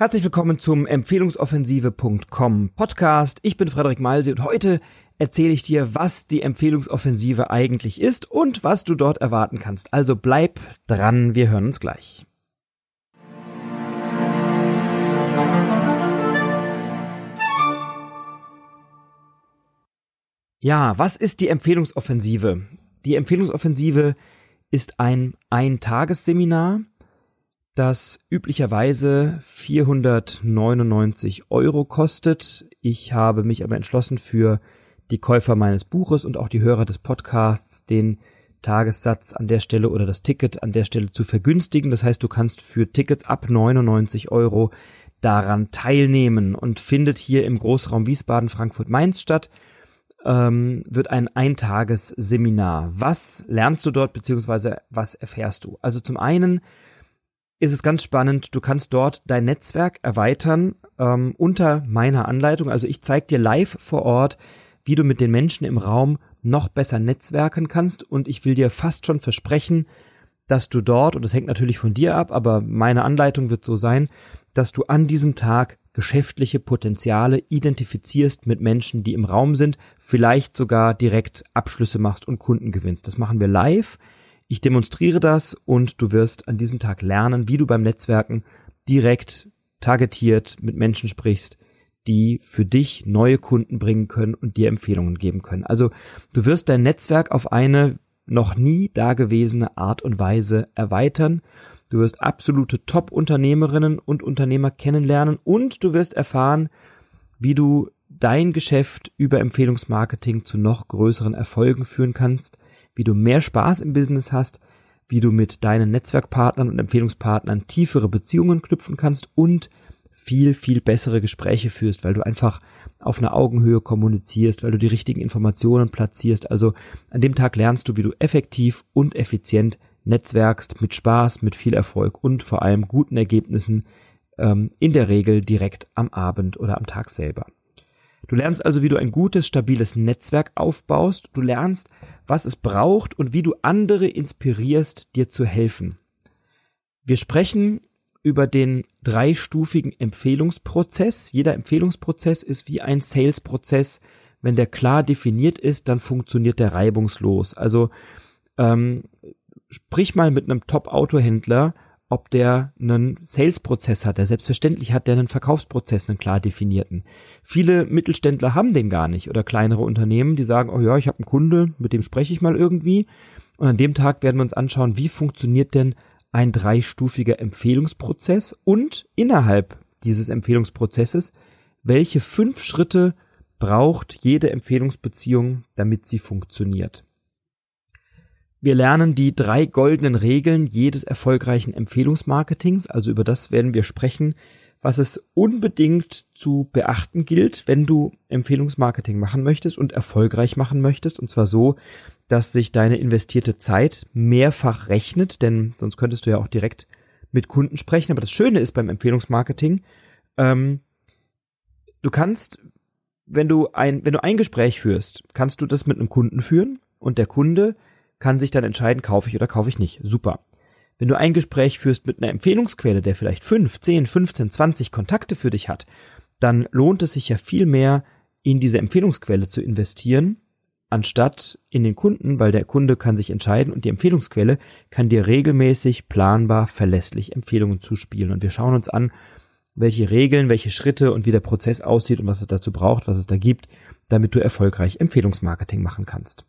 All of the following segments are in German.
Herzlich willkommen zum Empfehlungsoffensive.com Podcast. Ich bin Frederik Malsi und heute erzähle ich dir, was die Empfehlungsoffensive eigentlich ist und was du dort erwarten kannst. Also bleib dran, wir hören uns gleich. Ja, was ist die Empfehlungsoffensive? Die Empfehlungsoffensive ist ein Eintagesseminar, das üblicherweise 499 Euro kostet. Ich habe mich aber entschlossen für die Käufer meines Buches und auch die Hörer des Podcasts den Tagessatz an der Stelle oder das Ticket an der Stelle zu vergünstigen. Das heißt, du kannst für Tickets ab 99 Euro daran teilnehmen und findet hier im Großraum Wiesbaden, Frankfurt, Mainz statt. Ähm, wird ein Eintagesseminar. Was lernst du dort beziehungsweise was erfährst du? Also zum einen ist es ganz spannend. Du kannst dort dein Netzwerk erweitern ähm, unter meiner Anleitung. Also ich zeige dir live vor Ort, wie du mit den Menschen im Raum noch besser netzwerken kannst. Und ich will dir fast schon versprechen, dass du dort, und das hängt natürlich von dir ab, aber meine Anleitung wird so sein, dass du an diesem Tag geschäftliche Potenziale identifizierst mit Menschen, die im Raum sind, vielleicht sogar direkt Abschlüsse machst und Kunden gewinnst. Das machen wir live. Ich demonstriere das und du wirst an diesem Tag lernen, wie du beim Netzwerken direkt targetiert mit Menschen sprichst, die für dich neue Kunden bringen können und dir Empfehlungen geben können. Also du wirst dein Netzwerk auf eine noch nie dagewesene Art und Weise erweitern. Du wirst absolute Top-Unternehmerinnen und Unternehmer kennenlernen und du wirst erfahren, wie du dein Geschäft über Empfehlungsmarketing zu noch größeren Erfolgen führen kannst, wie du mehr Spaß im Business hast, wie du mit deinen Netzwerkpartnern und Empfehlungspartnern tiefere Beziehungen knüpfen kannst und viel, viel bessere Gespräche führst, weil du einfach auf einer Augenhöhe kommunizierst, weil du die richtigen Informationen platzierst. Also an dem Tag lernst du, wie du effektiv und effizient netzwerkst, mit Spaß, mit viel Erfolg und vor allem guten Ergebnissen, ähm, in der Regel direkt am Abend oder am Tag selber. Du lernst also, wie du ein gutes, stabiles Netzwerk aufbaust. Du lernst, was es braucht und wie du andere inspirierst, dir zu helfen. Wir sprechen über den dreistufigen Empfehlungsprozess. Jeder Empfehlungsprozess ist wie ein Sales-Prozess. Wenn der klar definiert ist, dann funktioniert der reibungslos. Also ähm, sprich mal mit einem Top-Autohändler ob der einen Sales-Prozess hat. Der selbstverständlich hat der einen Verkaufsprozess, einen klar definierten. Viele Mittelständler haben den gar nicht oder kleinere Unternehmen, die sagen, oh ja, ich habe einen Kunde, mit dem spreche ich mal irgendwie. Und an dem Tag werden wir uns anschauen, wie funktioniert denn ein dreistufiger Empfehlungsprozess und innerhalb dieses Empfehlungsprozesses, welche fünf Schritte braucht jede Empfehlungsbeziehung, damit sie funktioniert. Wir lernen die drei goldenen Regeln jedes erfolgreichen Empfehlungsmarketings, also über das werden wir sprechen, was es unbedingt zu beachten gilt, wenn du Empfehlungsmarketing machen möchtest und erfolgreich machen möchtest, und zwar so, dass sich deine investierte Zeit mehrfach rechnet, denn sonst könntest du ja auch direkt mit Kunden sprechen. Aber das Schöne ist beim Empfehlungsmarketing, ähm, du kannst, wenn du ein, wenn du ein Gespräch führst, kannst du das mit einem Kunden führen und der Kunde kann sich dann entscheiden, kaufe ich oder kaufe ich nicht. Super. Wenn du ein Gespräch führst mit einer Empfehlungsquelle, der vielleicht 5, 10, 15, 20 Kontakte für dich hat, dann lohnt es sich ja viel mehr, in diese Empfehlungsquelle zu investieren, anstatt in den Kunden, weil der Kunde kann sich entscheiden und die Empfehlungsquelle kann dir regelmäßig, planbar, verlässlich Empfehlungen zuspielen. Und wir schauen uns an, welche Regeln, welche Schritte und wie der Prozess aussieht und was es dazu braucht, was es da gibt, damit du erfolgreich Empfehlungsmarketing machen kannst.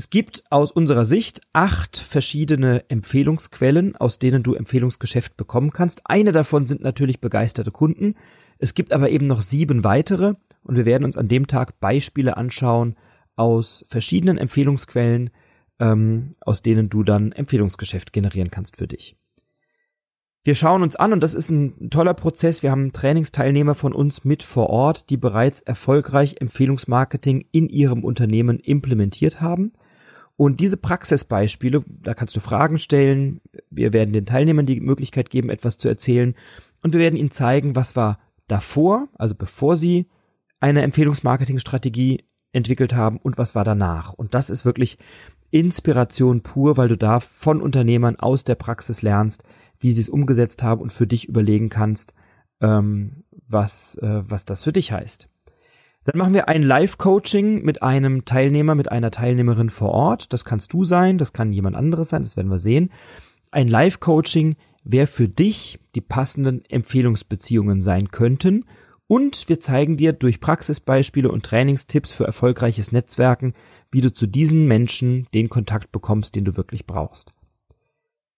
Es gibt aus unserer Sicht acht verschiedene Empfehlungsquellen, aus denen du Empfehlungsgeschäft bekommen kannst. Eine davon sind natürlich begeisterte Kunden. Es gibt aber eben noch sieben weitere und wir werden uns an dem Tag Beispiele anschauen aus verschiedenen Empfehlungsquellen, ähm, aus denen du dann Empfehlungsgeschäft generieren kannst für dich. Wir schauen uns an und das ist ein toller Prozess. Wir haben Trainingsteilnehmer von uns mit vor Ort, die bereits erfolgreich Empfehlungsmarketing in ihrem Unternehmen implementiert haben. Und diese Praxisbeispiele, da kannst du Fragen stellen. Wir werden den Teilnehmern die Möglichkeit geben, etwas zu erzählen. Und wir werden ihnen zeigen, was war davor, also bevor sie eine Empfehlungsmarketingstrategie entwickelt haben und was war danach. Und das ist wirklich Inspiration pur, weil du da von Unternehmern aus der Praxis lernst, wie sie es umgesetzt haben und für dich überlegen kannst, ähm, was, äh, was das für dich heißt. Dann machen wir ein Live-Coaching mit einem Teilnehmer, mit einer Teilnehmerin vor Ort. Das kannst du sein, das kann jemand anderes sein, das werden wir sehen. Ein Live-Coaching, wer für dich die passenden Empfehlungsbeziehungen sein könnten. Und wir zeigen dir durch Praxisbeispiele und Trainingstipps für erfolgreiches Netzwerken, wie du zu diesen Menschen den Kontakt bekommst, den du wirklich brauchst.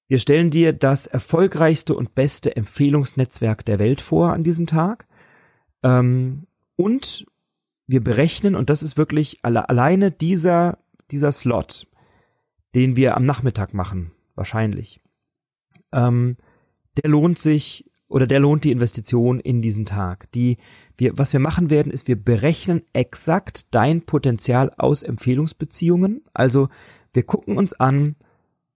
Wir stellen dir das erfolgreichste und beste Empfehlungsnetzwerk der Welt vor an diesem Tag. Ähm, und wir berechnen, und das ist wirklich alle, alleine dieser, dieser Slot, den wir am Nachmittag machen, wahrscheinlich, ähm, der lohnt sich oder der lohnt die Investition in diesen Tag. Die, wir, was wir machen werden, ist, wir berechnen exakt dein Potenzial aus Empfehlungsbeziehungen. Also wir gucken uns an,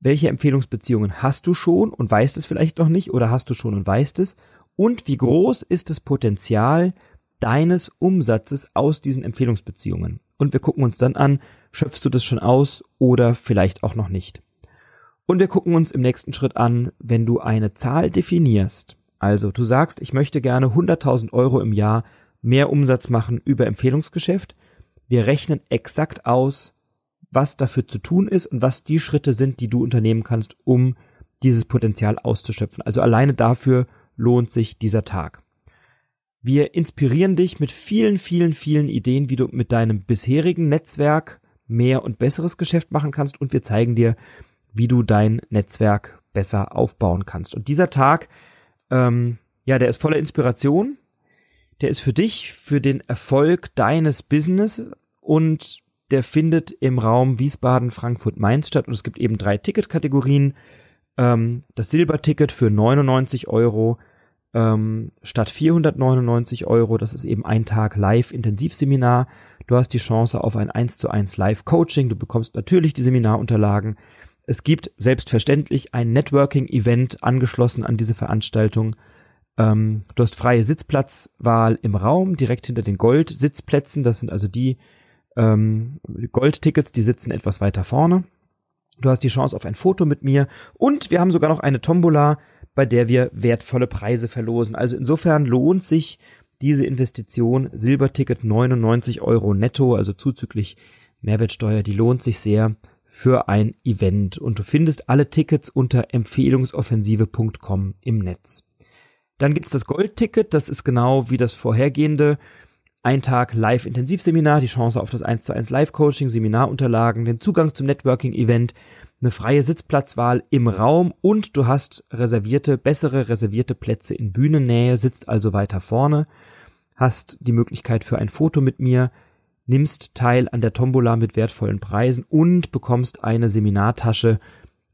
welche Empfehlungsbeziehungen hast du schon und weißt es vielleicht noch nicht oder hast du schon und weißt es und wie groß ist das Potenzial deines Umsatzes aus diesen Empfehlungsbeziehungen. Und wir gucken uns dann an, schöpfst du das schon aus oder vielleicht auch noch nicht. Und wir gucken uns im nächsten Schritt an, wenn du eine Zahl definierst, also du sagst, ich möchte gerne 100.000 Euro im Jahr mehr Umsatz machen über Empfehlungsgeschäft. Wir rechnen exakt aus, was dafür zu tun ist und was die Schritte sind, die du unternehmen kannst, um dieses Potenzial auszuschöpfen. Also alleine dafür lohnt sich dieser Tag. Wir inspirieren dich mit vielen, vielen, vielen Ideen, wie du mit deinem bisherigen Netzwerk mehr und besseres Geschäft machen kannst und wir zeigen dir, wie du dein Netzwerk besser aufbauen kannst. Und dieser Tag, ähm, ja, der ist voller Inspiration. Der ist für dich, für den Erfolg deines Business und der findet im Raum Wiesbaden, Frankfurt, Mainz statt und es gibt eben drei Ticketkategorien. Ähm, das Silberticket für 99 Euro ähm, statt 499 Euro. Das ist eben ein Tag Live-Intensivseminar. Du hast die Chance auf ein 1 zu 1 Live-Coaching. Du bekommst natürlich die Seminarunterlagen. Es gibt selbstverständlich ein Networking-Event angeschlossen an diese Veranstaltung. Ähm, du hast freie Sitzplatzwahl im Raum, direkt hinter den Gold-Sitzplätzen. Das sind also die ähm, Goldtickets, die sitzen etwas weiter vorne. Du hast die Chance auf ein Foto mit mir und wir haben sogar noch eine Tombola, bei der wir wertvolle Preise verlosen. Also insofern lohnt sich diese Investition Silberticket 99 Euro netto, also zuzüglich Mehrwertsteuer, die lohnt sich sehr für ein Event und du findest alle Tickets unter empfehlungsoffensive.com im Netz. Dann gibt's das Goldticket, das ist genau wie das vorhergehende ein Tag Live-Intensivseminar, die Chance auf das 1 zu 1 Live-Coaching, Seminarunterlagen, den Zugang zum Networking-Event, eine freie Sitzplatzwahl im Raum und du hast reservierte, bessere reservierte Plätze in Bühnennähe, sitzt also weiter vorne, hast die Möglichkeit für ein Foto mit mir, nimmst teil an der Tombola mit wertvollen Preisen und bekommst eine Seminartasche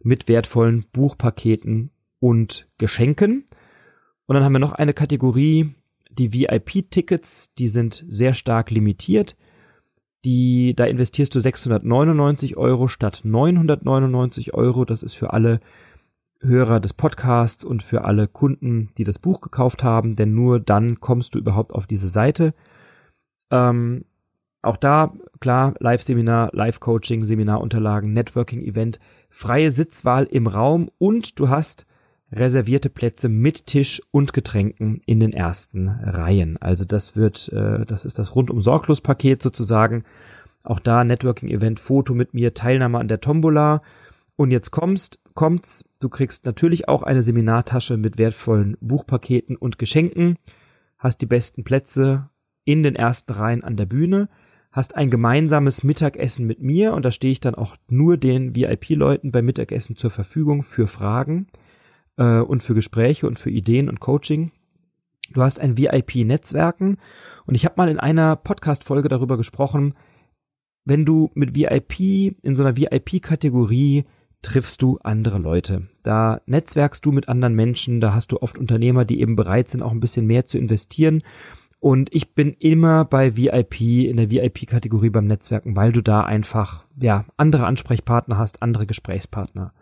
mit wertvollen Buchpaketen und Geschenken. Und dann haben wir noch eine Kategorie, die VIP-Tickets, die sind sehr stark limitiert. Die, da investierst du 699 Euro statt 999 Euro. Das ist für alle Hörer des Podcasts und für alle Kunden, die das Buch gekauft haben, denn nur dann kommst du überhaupt auf diese Seite. Ähm, auch da, klar, Live-Seminar, Live-Coaching, Seminarunterlagen, Networking-Event, freie Sitzwahl im Raum und du hast reservierte Plätze mit Tisch und Getränken in den ersten Reihen. Also das wird, äh, das ist das rundum sorglos Paket sozusagen. Auch da Networking-Event, Foto mit mir, Teilnahme an der Tombola. Und jetzt kommst, kommt's, du kriegst natürlich auch eine Seminartasche mit wertvollen Buchpaketen und Geschenken, hast die besten Plätze in den ersten Reihen an der Bühne, hast ein gemeinsames Mittagessen mit mir und da stehe ich dann auch nur den VIP-Leuten beim Mittagessen zur Verfügung für Fragen äh, und für Gespräche und für Ideen und Coaching. Du hast ein VIP-Netzwerken und ich habe mal in einer Podcast-Folge darüber gesprochen, wenn du mit VIP in so einer VIP-Kategorie triffst du andere Leute. Da netzwerkst du mit anderen Menschen, da hast du oft Unternehmer, die eben bereit sind, auch ein bisschen mehr zu investieren. Und ich bin immer bei VIP, in der VIP-Kategorie beim Netzwerken, weil du da einfach, ja, andere Ansprechpartner hast, andere Gesprächspartner.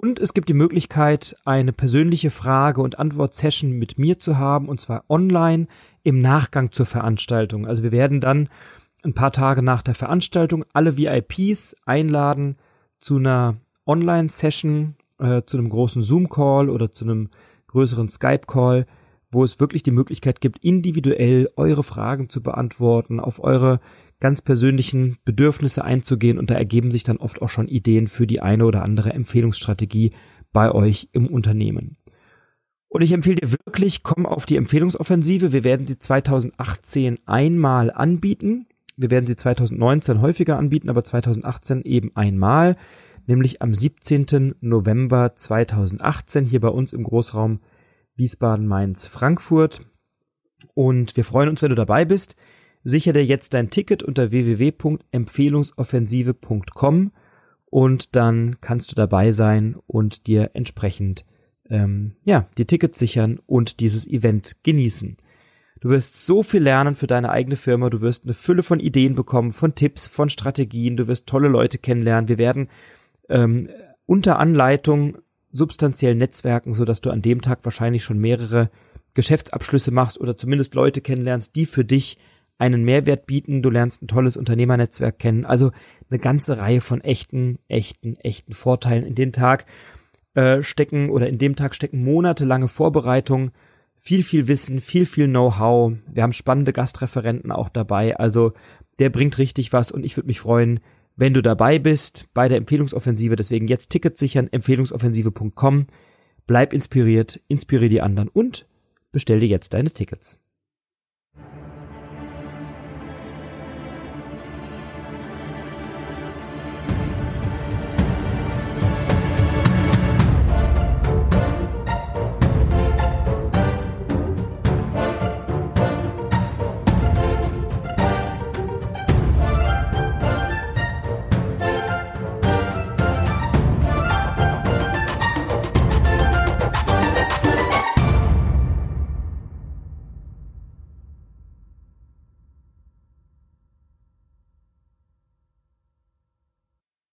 Und es gibt die Möglichkeit, eine persönliche Frage- und Antwort-Session mit mir zu haben, und zwar online im Nachgang zur Veranstaltung. Also wir werden dann ein paar Tage nach der Veranstaltung alle VIPs einladen zu einer Online-Session, äh, zu einem großen Zoom-Call oder zu einem größeren Skype-Call, wo es wirklich die Möglichkeit gibt, individuell eure Fragen zu beantworten, auf eure ganz persönlichen Bedürfnisse einzugehen und da ergeben sich dann oft auch schon Ideen für die eine oder andere Empfehlungsstrategie bei euch im Unternehmen. Und ich empfehle dir wirklich, komm auf die Empfehlungsoffensive. Wir werden sie 2018 einmal anbieten. Wir werden sie 2019 häufiger anbieten, aber 2018 eben einmal, nämlich am 17. November 2018 hier bei uns im Großraum Wiesbaden, Mainz, Frankfurt. Und wir freuen uns, wenn du dabei bist. Sicher dir jetzt dein Ticket unter www.empfehlungsoffensive.com und dann kannst du dabei sein und dir entsprechend ähm, ja die Tickets sichern und dieses Event genießen. Du wirst so viel lernen für deine eigene Firma, du wirst eine Fülle von Ideen bekommen, von Tipps, von Strategien, du wirst tolle Leute kennenlernen. Wir werden ähm, unter Anleitung substanziell netzwerken, so dass du an dem Tag wahrscheinlich schon mehrere Geschäftsabschlüsse machst oder zumindest Leute kennenlernst, die für dich einen Mehrwert bieten. Du lernst ein tolles Unternehmernetzwerk kennen. Also eine ganze Reihe von echten, echten, echten Vorteilen in den Tag äh, stecken oder in dem Tag stecken monatelange Vorbereitungen, viel, viel Wissen, viel, viel Know-how. Wir haben spannende Gastreferenten auch dabei. Also der bringt richtig was und ich würde mich freuen, wenn du dabei bist bei der Empfehlungsoffensive. Deswegen jetzt Tickets sichern, empfehlungsoffensive.com. Bleib inspiriert, inspiriere die anderen und bestell dir jetzt deine Tickets.